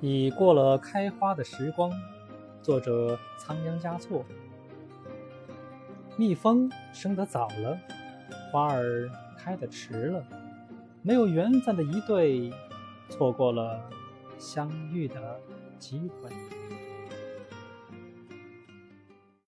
已过了开花的时光，作者仓央嘉措。蜜蜂生得早了，花儿开得迟了，没有缘分的一对，错过了相遇的机会。